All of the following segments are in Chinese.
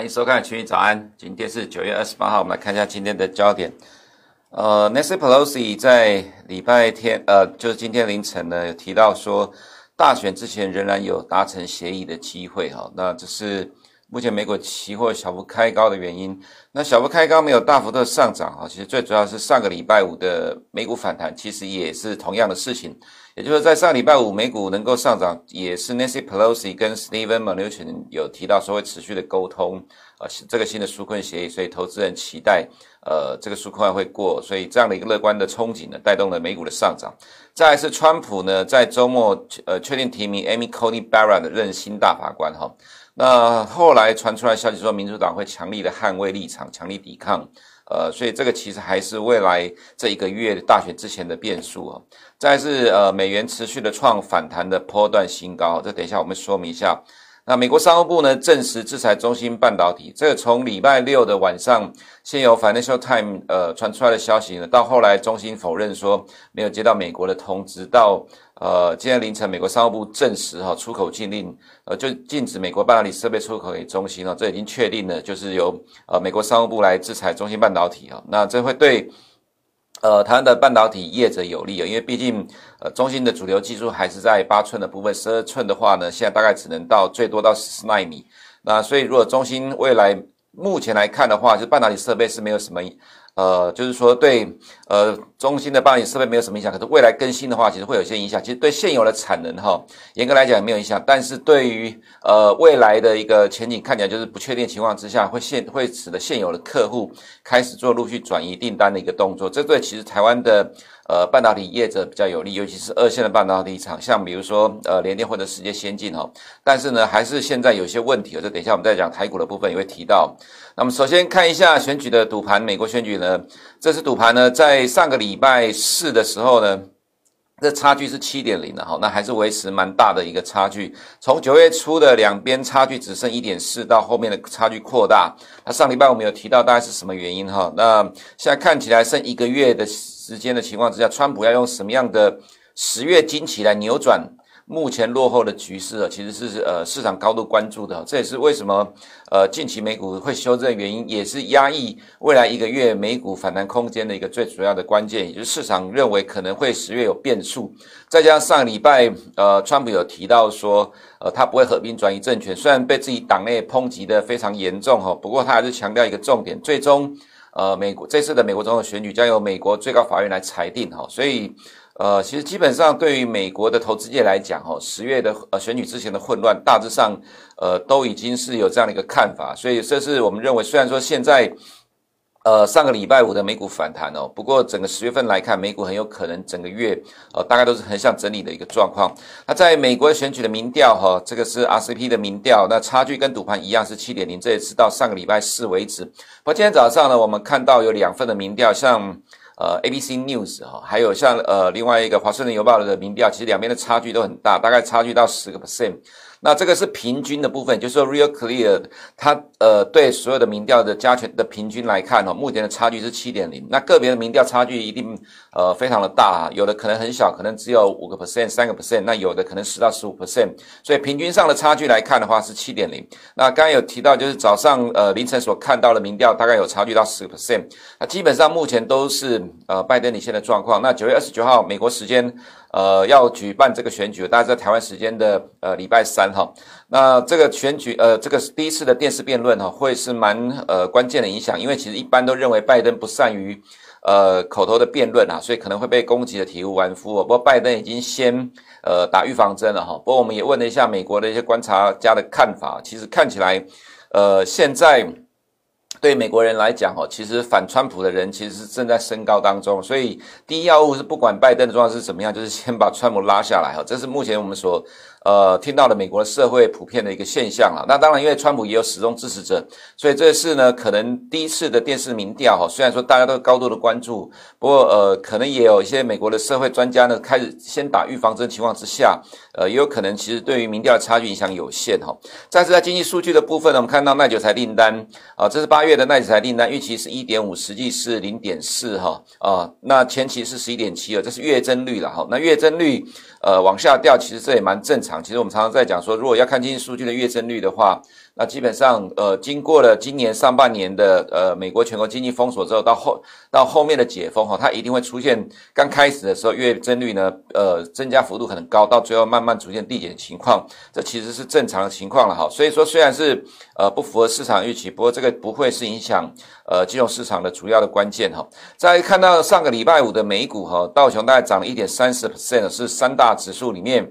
欢迎收看《群益早安》，今天是九月二十八号，我们来看一下今天的焦点。呃，Nancy Pelosi 在礼拜天，呃，就是今天凌晨呢，有提到说，大选之前仍然有达成协议的机会哈。那这是目前美股期货小幅开高的原因。那小幅开高没有大幅度上涨哈，其实最主要是上个礼拜五的美股反弹，其实也是同样的事情。也就是在上礼拜五美股能够上涨，也是 Nancy Pelosi 跟 Steven Mnuchin 有提到说会持续的沟通，呃，这个新的纾困协议，所以投资人期待，呃，这个纾困案会过，所以这样的一个乐观的憧憬呢，带动了美股的上涨。再来是川普呢，在周末呃确定提名 Amy Coney Barrett 任新大法官哈，那后来传出来消息说，民主党会强力的捍卫立场，强力抵抗。呃，所以这个其实还是未来这一个月大选之前的变数啊。再是呃，美元持续的创反弹的波段新高，这等一下我们说明一下。那美国商务部呢，证实制裁中芯半导体，这个从礼拜六的晚上，先由 Financial Times 呃传出来的消息呢，到后来中芯否认说没有接到美国的通知，到呃今天凌晨美国商务部证实哈、出口禁令，呃就禁止美国半导体设备出口给中芯了、哦，这已经确定了，就是由呃美国商务部来制裁中芯半导体啊、那这会对。呃，台湾的半导体业者有利啊，因为毕竟，呃，中芯的主流技术还是在八寸的部分，十二寸的话呢，现在大概只能到最多到十四奈米。那所以，如果中芯未来目前来看的话，就半导体设备是没有什么。呃，就是说对，呃，中心的半导体设备没有什么影响，可是未来更新的话，其实会有些影响。其实对现有的产能哈，严格来讲也没有影响，但是对于呃未来的一个前景看起来就是不确定情况之下，会现会使得现有的客户开始做陆续转移订单的一个动作。这对其实台湾的。呃，半导体业者比较有利，尤其是二线的半导体厂，像比如说呃联电或者世界先进哈。但是呢，还是现在有些问题，这等一下我们再讲台股的部分也会提到。那么首先看一下选举的赌盘，美国选举呢，这次赌盘呢，在上个礼拜四的时候呢。这差距是七点零的哈，那还是维持蛮大的一个差距。从九月初的两边差距只剩一点四，到后面的差距扩大。那上礼拜我们有提到大概是什么原因哈？那现在看起来剩一个月的时间的情况之下，川普要用什么样的十月惊奇来扭转？目前落后的局势啊，其实是呃市场高度关注的，这也是为什么呃近期美股会修正的原因，也是压抑未来一个月美股反弹空间的一个最主要的关键，也就是市场认为可能会十月有变数，再加上上礼拜呃川普有提到说呃他不会和平转移政权，虽然被自己党内抨击的非常严重哈，不过他还是强调一个重点，最终呃美国这次的美国总统选举将由美国最高法院来裁定哈，所以。呃，其实基本上对于美国的投资界来讲，哈，十月的呃选举之前的混乱，大致上呃都已经是有这样的一个看法，所以这是我们认为，虽然说现在呃上个礼拜五的美股反弹哦，不过整个十月份来看，美股很有可能整个月呃大概都是横向整理的一个状况。那在美国选举的民调哈，这个是 RCP 的民调，那差距跟赌盘一样是七点零，这也是到上个礼拜四为止。不过今天早上呢，我们看到有两份的民调，像。呃，ABC News 哈，还有像呃另外一个华盛顿邮报的民调，其实两边的差距都很大，大概差距到十个 percent。那这个是平均的部分，就是说 Real Clear 它呃对所有的民调的加权的平均来看哦，目前的差距是七点零。那个别的民调差距一定呃非常的大，有的可能很小，可能只有五个 percent、三个 percent，那有的可能十到十五 percent。所以平均上的差距来看的话是七点零。那刚刚有提到就是早上呃凌晨所看到的民调大概有差距到十个 percent。那基本上目前都是呃拜登领先的状况。那九月二十九号美国时间。呃，要举办这个选举，大家在台湾时间的呃礼拜三哈。那这个选举，呃，这个第一次的电视辩论哈，会是蛮呃关键的影响，因为其实一般都认为拜登不善于呃口头的辩论啊，所以可能会被攻击的体无完肤。不过拜登已经先呃打预防针了哈。不过我们也问了一下美国的一些观察家的看法，其实看起来，呃，现在。对美国人来讲，哦，其实反川普的人其实是正在升高当中，所以第一要务是不管拜登的状况是怎么样，就是先把川普拉下来，哈，这是目前我们所。呃，听到了美国的社会普遍的一个现象啊，那当然，因为川普也有始终支持者，所以这次呢，可能第一次的电视民调哈，虽然说大家都高度的关注，不过呃，可能也有一些美国的社会专家呢，开始先打预防针情况之下，呃，也有可能其实对于民调的差距影响有限哈。再次在经济数据的部分呢，我们看到耐久财订单啊，这是八月的耐久财订单，预期是一点五，实际是零点四哈啊，那前期是十一点七啊，这是月增率了哈，那月增率呃往下掉，其实这也蛮正常。其实我们常常在讲说，如果要看经济数据的月增率的话，那基本上呃，经过了今年上半年的呃美国全国经济封锁之后，到后到后面的解封哈，它一定会出现刚开始的时候月增率呢呃增加幅度可能高，到最后慢慢逐渐递减的情况，这其实是正常的情况了哈。所以说虽然是呃不符合市场预期，不过这个不会是影响呃金融市场的主要的关键哈。再看到上个礼拜五的美股哈，道琼大概涨了一点三十 percent，是三大指数里面。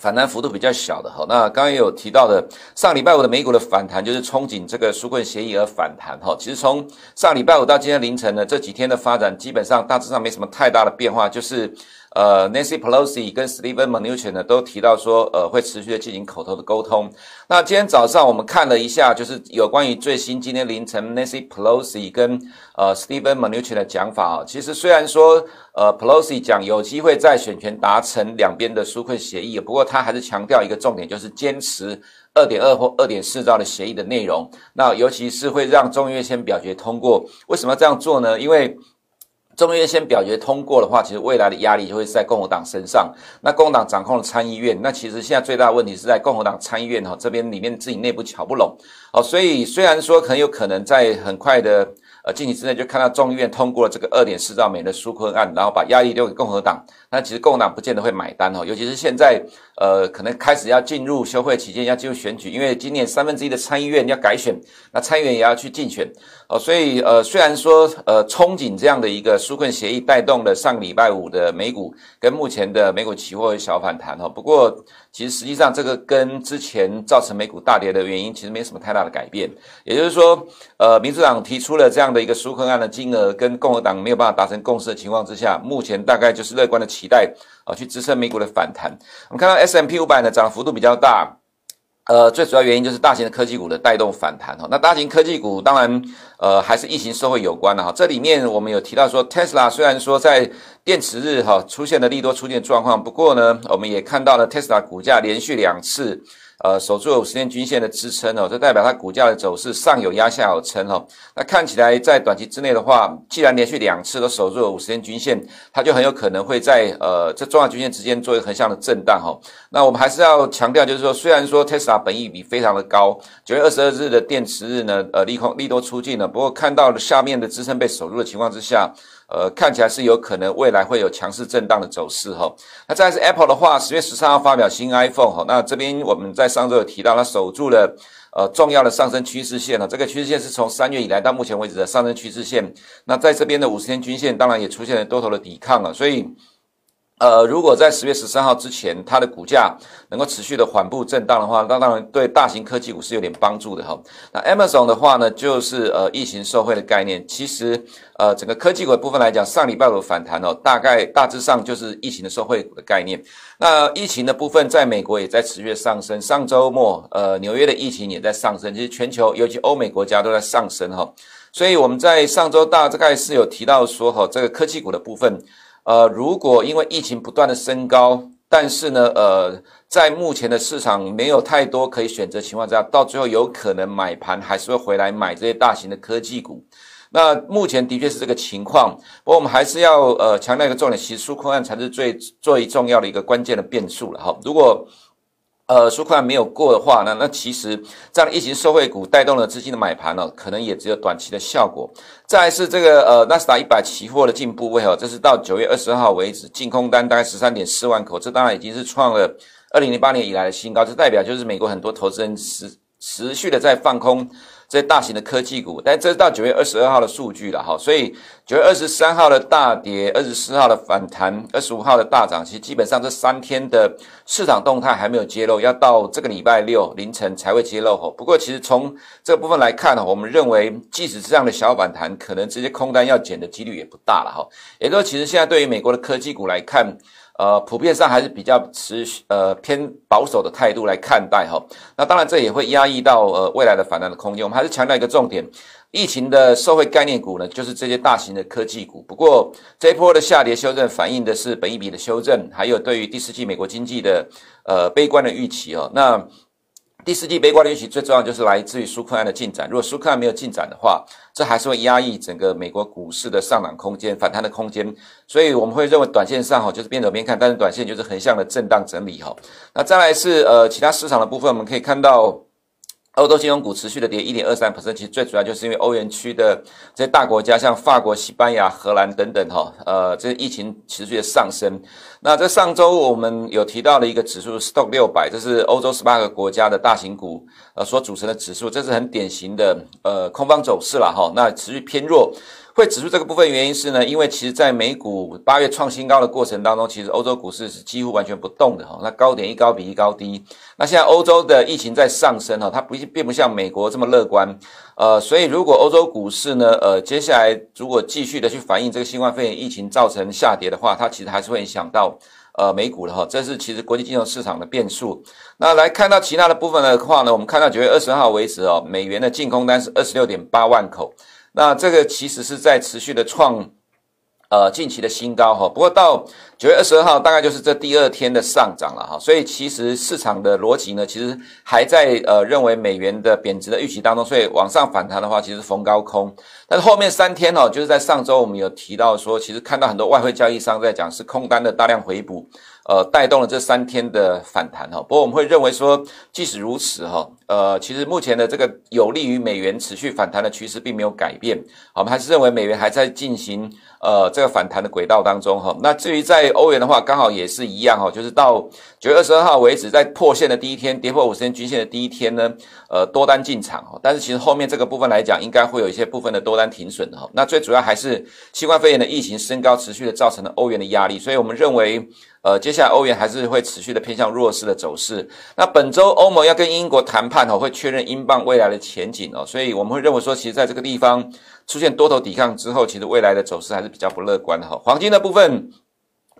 反弹幅度比较小的哈，那刚刚也有提到的，上礼拜五的美股的反弹就是憧憬这个纾困协议而反弹哈。其实从上礼拜五到今天凌晨呢，这几天的发展基本上大致上没什么太大的变化，就是。呃，Nancy Pelosi 跟 Steven Mnuchin 呢都提到说，呃，会持续的进行口头的沟通。那今天早上我们看了一下，就是有关于最新今天凌晨 Nancy Pelosi 跟呃 Steven Mnuchin 的讲法啊。其实虽然说呃 Pelosi 讲有机会在选前达成两边的纾困协议，不过他还是强调一个重点，就是坚持二点二或二点四兆的协议的内容。那尤其是会让众议院先表决通过。为什么要这样做呢？因为众议院先表决通过的话，其实未来的压力就会在共和党身上。那共和党掌控了参议院，那其实现在最大的问题是在共和党参议院哈这边里面自己内部乔不拢哦。所以虽然说很有可能在很快的呃近期之内就看到众议院通过了这个二点四兆美的纾困案，然后把压力丢给共和党，那其实共和党不见得会买单哦。尤其是现在呃可能开始要进入休会期间，要进入选举，因为今年三分之一的参议院要改选，那参议员也要去竞选。哦，所以呃，虽然说呃，憧憬这样的一个纾困协议带动了上礼拜五的美股跟目前的美股期货小反弹哈，不过其实实际上这个跟之前造成美股大跌的原因其实没什么太大的改变。也就是说，呃，民主党提出了这样的一个纾困案的金额跟共和党没有办法达成共识的情况之下，目前大概就是乐观的期待啊，去支撑美股的反弹。我们看到 S M P 500呢涨幅度比较大。呃，最主要原因就是大型的科技股的带动反弹哈。那大型科技股当然，呃，还是疫情社会有关的哈。这里面我们有提到说，Tesla 虽然说在电池日哈出现了利多出现状况，不过呢，我们也看到了 Tesla 股价连续两次。呃，守住五十天均线的支撑哦，这代表它股价的走势上有压下有撑哦。那看起来在短期之内的话，既然连续两次都守住了五十天均线，它就很有可能会在呃这重要均线之间做一个横向的震荡哈、哦。那我们还是要强调，就是说，虽然说 Tesla 本益比非常的高，九月二十二日的电池日呢，呃利空利多出尽了，不过看到了下面的支撑被守住的情况之下。呃，看起来是有可能未来会有强势震荡的走势哈。那再是 Apple 的话，十月十三号发表新 iPhone 哈。那这边我们在上周有提到，它守住了呃重要的上升趋势线了。这个趋势线是从三月以来到目前为止的上升趋势线。那在这边的五十天均线当然也出现了多头的抵抗了，所以。呃，如果在十月十三号之前，它的股价能够持续的缓步震荡的话，那当然对大型科技股是有点帮助的哈。那 Amazon 的话呢，就是呃疫情受惠的概念。其实呃整个科技股的部分来讲，上礼拜五反弹哦，大概大致上就是疫情的受惠股的概念。那疫情的部分在美国也在持续上升。上周末呃纽约的疫情也在上升，其实全球尤其欧美国家都在上升哈。所以我们在上周大概是有提到说哈，这个科技股的部分。呃，如果因为疫情不断的升高，但是呢，呃，在目前的市场没有太多可以选择情况之下，到最后有可能买盘还是会回来买这些大型的科技股。那目前的确是这个情况，不过我们还是要呃强调一个重点，其实纾困案才是最最重要的一个关键的变数了哈。如果呃，纾困没有过的话呢，那其实这样的疫情受惠股带动了资金的买盘呢，可能也只有短期的效果。再来是这个呃纳斯达一百期货的进步位哦，这是到九月二十号为止，净空单大概十三点四万口，这当然已经是创了二零零八年以来的新高，这代表就是美国很多投资人持持续的在放空。这大型的科技股，但这是到九月二十二号的数据了哈，所以九月二十三号的大跌，二十四号的反弹，二十五号的大涨，其实基本上这三天的市场动态还没有揭露，要到这个礼拜六凌晨才会揭露哈。不过其实从这个部分来看呢，我们认为即使是这样的小反弹，可能这些空单要减的几率也不大了哈。也就是说，其实现在对于美国的科技股来看。呃，普遍上还是比较持呃偏保守的态度来看待哈。那当然，这也会压抑到呃未来的反弹的空间。我们还是强调一个重点：疫情的社会概念股呢，就是这些大型的科技股。不过这一波的下跌修正反映的是本一比的修正，还有对于第四季美国经济的呃悲观的预期哦。那第四季悲观的预期最重要就是来自于苏克案的进展。如果苏克案没有进展的话，这还是会压抑整个美国股市的上涨空间、反弹的空间。所以我们会认为短线上哈就是边走边看，但是短线就是横向的震荡整理哈。那再来是呃其他市场的部分，我们可以看到。欧洲金融股持续的跌一点二三%，其实最主要就是因为欧元区的这些大国家，像法国、西班牙、荷兰等等，哈，呃，这疫情持续的上升。那在上周我们有提到的一个指数 Stock 六百，这是欧洲十八个国家的大型股呃所组成的指数，这是很典型的呃空方走势了哈。那持续偏弱。会指出这个部分原因是呢，因为其实在美股八月创新高的过程当中，其实欧洲股市是几乎完全不动的哈。那高点一高比一高低。那现在欧洲的疫情在上升哈，它不并不像美国这么乐观。呃，所以如果欧洲股市呢，呃，接下来如果继续的去反映这个新冠肺炎疫情造成下跌的话，它其实还是会影响到呃美股的哈。这是其实国际金融市场的变数。那来看到其他的部分的话呢，我们看到九月二十号为止哦，美元的净空单是二十六点八万口。那这个其实是在持续的创，呃，近期的新高哈。不过到九月二十二号，大概就是这第二天的上涨了哈。所以其实市场的逻辑呢，其实还在呃认为美元的贬值的预期当中，所以往上反弹的话，其实逢高空。但是后面三天哦，就是在上周我们有提到说，其实看到很多外汇交易商在讲是空单的大量回补。呃，带动了这三天的反弹哈。不过我们会认为说，即使如此哈，呃，其实目前的这个有利于美元持续反弹的趋势并没有改变。我们还是认为美元还在进行呃这个反弹的轨道当中哈。那至于在欧元的话，刚好也是一样哈，就是到九月二十二号为止，在破线的第一天，跌破五十天均线的第一天呢，呃，多单进场哈。但是其实后面这个部分来讲，应该会有一些部分的多单停损的哈。那最主要还是新冠肺炎的疫情升高，持续的造成了欧元的压力，所以我们认为。呃，接下来欧元还是会持续的偏向弱势的走势。那本周欧盟要跟英国谈判哦，会确认英镑未来的前景哦，所以我们会认为说，其实在这个地方出现多头抵抗之后，其实未来的走势还是比较不乐观的哈。黄金的部分。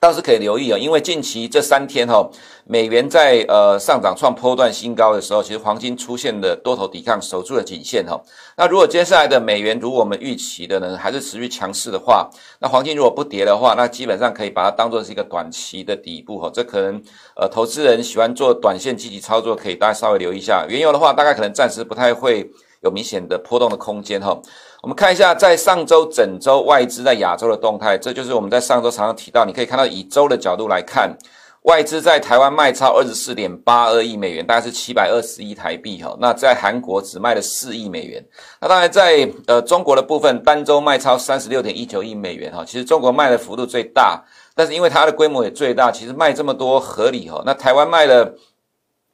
倒是可以留意啊，因为近期这三天哈，美元在呃上涨创波段新高的时候，其实黄金出现的多头抵抗，守住了颈线哈。那如果接下来的美元如果我们预期的呢，还是持续强势的话，那黄金如果不跌的话，那基本上可以把它当做是一个短期的底部哈。这可能呃投资人喜欢做短线积极操作，可以大家稍微留意一下。原油的话，大概可能暂时不太会有明显的波动的空间哈。我们看一下，在上周整周外资在亚洲的动态，这就是我们在上周常常提到，你可以看到以周的角度来看，外资在台湾卖超二十四点八二亿美元，大概是七百二十亿台币哈。那在韩国只卖了四亿美元。那当然在呃中国的部分，单周卖超三十六点一九亿美元哈。其实中国卖的幅度最大，但是因为它的规模也最大，其实卖这么多合理哈。那台湾卖了。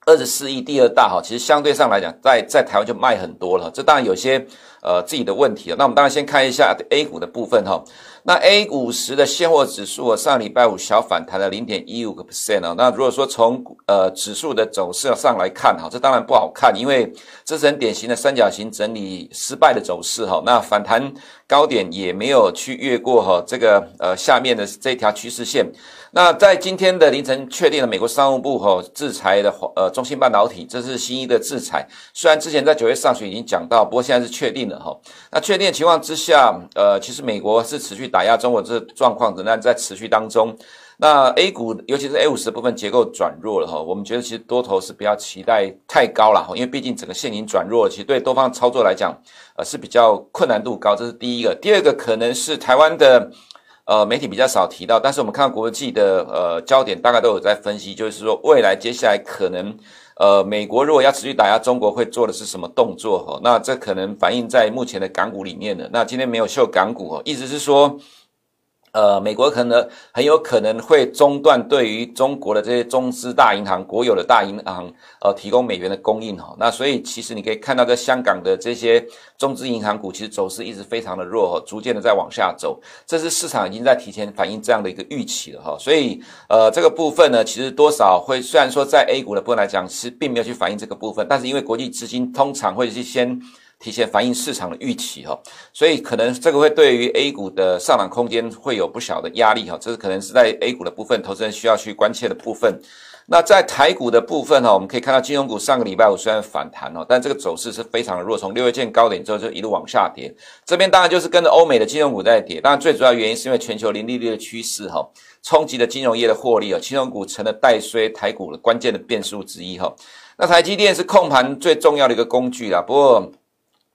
二十四亿第二大哈，其实相对上来讲，在在台湾就卖很多了，这当然有些呃自己的问题了。那我们当然先看一下 A 股的部分哈。那 A 五十的现货指数上礼拜五小反弹了零点一五个 percent 啊。那如果说从呃指数的走势上来看哈，这当然不好看，因为这是很典型的三角形整理失败的走势哈。那反弹高点也没有去越过哈这个呃下面的这条趋势线。那在今天的凌晨确定了美国商务部哈制裁的呃中芯半导体，这是新一的制裁。虽然之前在九月上旬已经讲到，不过现在是确定了哈。那确定的情况之下，呃，其实美国是持续打压中国这状况仍然在持续当中。那 A 股，尤其是 A 五十部分结构转弱了哈，我们觉得其实多头是不要期待太高了哈，因为毕竟整个现金转弱，其实对多方操作来讲，呃是比较困难度高，这是第一个。第二个可能是台湾的呃媒体比较少提到，但是我们看到国际的呃焦点大概都有在分析，就是说未来接下来可能呃美国如果要持续打压中国会做的是什么动作哈，那这可能反映在目前的港股里面的。那今天没有秀港股哦，意思是说。呃，美国可能很有可能会中断对于中国的这些中资大银行、国有的大银行，呃，提供美元的供应哈。那所以其实你可以看到，在香港的这些中资银行股，其实走势一直非常的弱哈，逐渐的在往下走。这是市场已经在提前反映这样的一个预期了哈。所以呃，这个部分呢，其实多少会虽然说在 A 股的部分来讲是并没有去反映这个部分，但是因为国际资金通常会去先。提前反映市场的预期哈，所以可能这个会对于 A 股的上涨空间会有不小的压力哈，这是可能是在 A 股的部分，投资人需要去关切的部分。那在台股的部分哈，我们可以看到金融股上个礼拜五虽然反弹哦，但这个走势是非常的弱，从六月见高点之后就一路往下跌。这边当然就是跟着欧美的金融股在跌，当然最主要原因是因为全球零利率的趋势哈，冲击了金融业的获利啊，金融股成了带衰台股的关键的变数之一哈。那台积电是控盘最重要的一个工具啦，不过。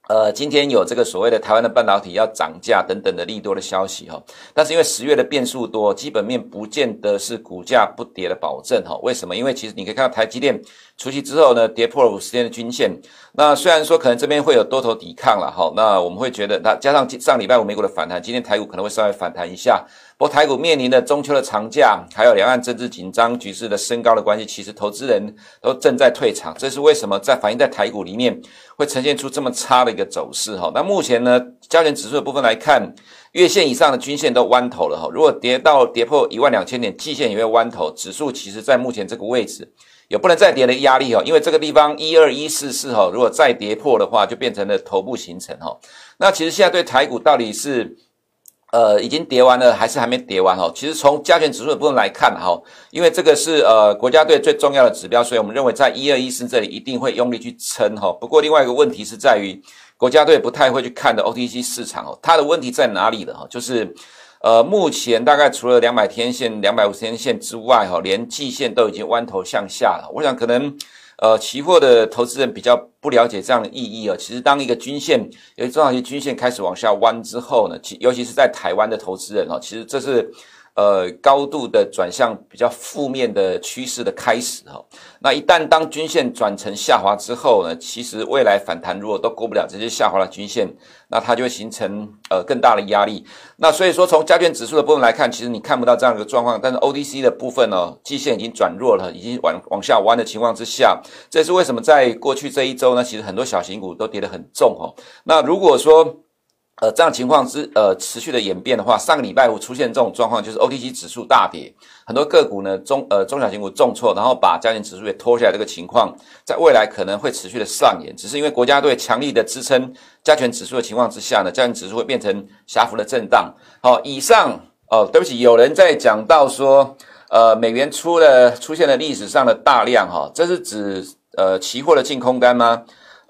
呃，今天有这个所谓的台湾的半导体要涨价等等的利多的消息哈，但是因为十月的变数多，基本面不见得是股价不跌的保证哈。为什么？因为其实你可以看到台积电除息之后呢，跌破了五十天的均线。那虽然说可能这边会有多头抵抗了哈，那我们会觉得，那加上上礼拜五美股的反弹，今天台股可能会稍微反弹一下。不过台股面临的中秋的长假，还有两岸政治紧张局势的升高的关系，其实投资人都正在退场。这是为什么在反映在台股里面会呈现出这么差的一个走势哈？那目前呢，焦点指数的部分来看，月线以上的均线都弯头了哈。如果跌到跌破一万两千点，季线也会弯头，指数其实在目前这个位置。有不能再跌的压力哈，因为这个地方一二一四四哈，如果再跌破的话，就变成了头部形成哈。那其实现在对台股到底是呃已经跌完了，还是还没跌完哈？其实从加权指数的部分来看哈，因为这个是呃国家队最重要的指标，所以我们认为在一二一四这里一定会用力去撑哈。不过另外一个问题是在于国家队不太会去看的 OTC 市场哦，它的问题在哪里的哈？就是。呃，目前大概除了两百天线、两百五十天线之外，哈，连季线都已经弯头向下了。我想可能，呃，期货的投资人比较不了解这样的意义啊。其实，当一个均线，尤其中长期均线开始往下弯之后呢，其尤其是在台湾的投资人哦，其实这是。呃，高度的转向比较负面的趋势的开始哈，那一旦当均线转成下滑之后呢，其实未来反弹如果都过不了这些下滑的均线，那它就会形成呃更大的压力。那所以说，从加权指数的部分来看，其实你看不到这样一个状况，但是 O D C 的部分呢，季线已经转弱了，已经往往下弯的情况之下，这是为什么在过去这一周呢，其实很多小型股都跌得很重哈。那如果说呃，这样情况之呃持续的演变的话，上个礼拜五出现这种状况，就是 OTC 指数大跌，很多个股呢中呃中小型股重挫，然后把加权指数也拖下来，这个情况在未来可能会持续的上演。只是因为国家队强力的支撑加权指数的情况之下呢，加权指数会变成狭幅的震荡。好，以上哦，对不起，有人在讲到说，呃，美元出了出现了历史上的大量哈，这是指呃期货的净空单吗？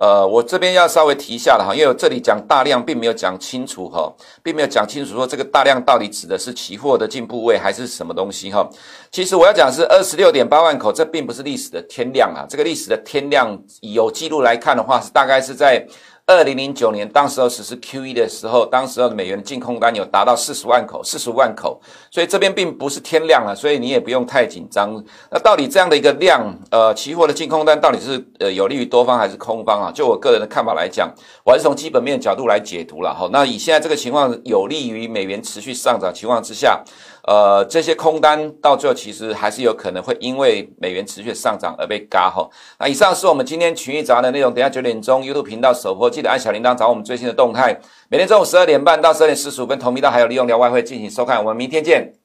呃，我这边要稍微提一下了哈，因为我这里讲大量，并没有讲清楚哈，并没有讲清楚说这个大量到底指的是期货的进步位还是什么东西哈。其实我要讲是二十六点八万口，这并不是历史的天量啊，这个历史的天量有记录来看的话，是大概是在。二零零九年，当时候实施 QE 的时候，当时候美元的净空单有达到四十万口，四十万口，所以这边并不是天量了，所以你也不用太紧张。那到底这样的一个量，呃，期货的净空单到底是呃有利于多方还是空方啊？就我个人的看法来讲，我还是从基本面角度来解读了哈。那以现在这个情况，有利于美元持续上涨情况之下。呃，这些空单到最后其实还是有可能会因为美元持续上涨而被嘎吼。那以上是我们今天群益早安的内容，等下九点钟 YouTube 频道首播，记得按小铃铛找我们最新的动态。每天中午十二点半到十二点四十五分，同频道还有利用聊外汇进行收看。我们明天见。